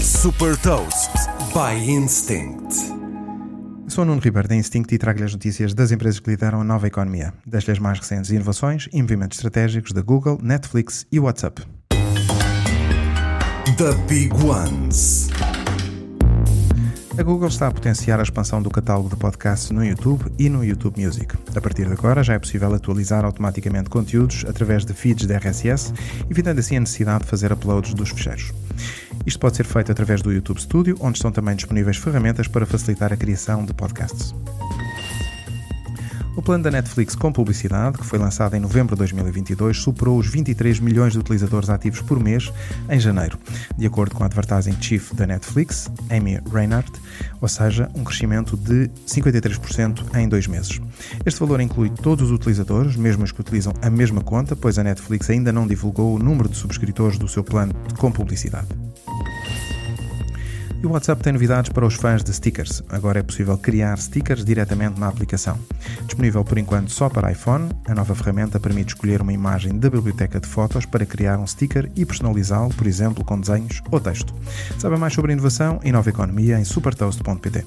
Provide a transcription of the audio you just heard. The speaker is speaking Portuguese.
Super Toast by Instinct. Sou Nuno Ribeiro da Instinct e trago-lhe as notícias das empresas que lideram a nova economia, das as mais recentes inovações e movimentos estratégicos da Google, Netflix e WhatsApp. The Big Ones. A Google está a potenciar a expansão do catálogo de podcasts no YouTube e no YouTube Music. A partir de agora já é possível atualizar automaticamente conteúdos através de feeds de RSS, evitando assim a necessidade de fazer uploads dos fecheiros. Isto pode ser feito através do YouTube Studio, onde estão também disponíveis ferramentas para facilitar a criação de podcasts. O plano da Netflix com publicidade, que foi lançado em novembro de 2022, superou os 23 milhões de utilizadores ativos por mês em janeiro, de acordo com a Advertising Chief da Netflix, Amy Reinhardt, ou seja, um crescimento de 53% em dois meses. Este valor inclui todos os utilizadores, mesmo os que utilizam a mesma conta, pois a Netflix ainda não divulgou o número de subscritores do seu plano com publicidade. E o WhatsApp tem novidades para os fãs de stickers. Agora é possível criar stickers diretamente na aplicação. Disponível por enquanto só para iPhone, a nova ferramenta permite escolher uma imagem da biblioteca de fotos para criar um sticker e personalizá-lo, por exemplo, com desenhos ou texto. Saiba mais sobre inovação e nova economia em supertoast.pt.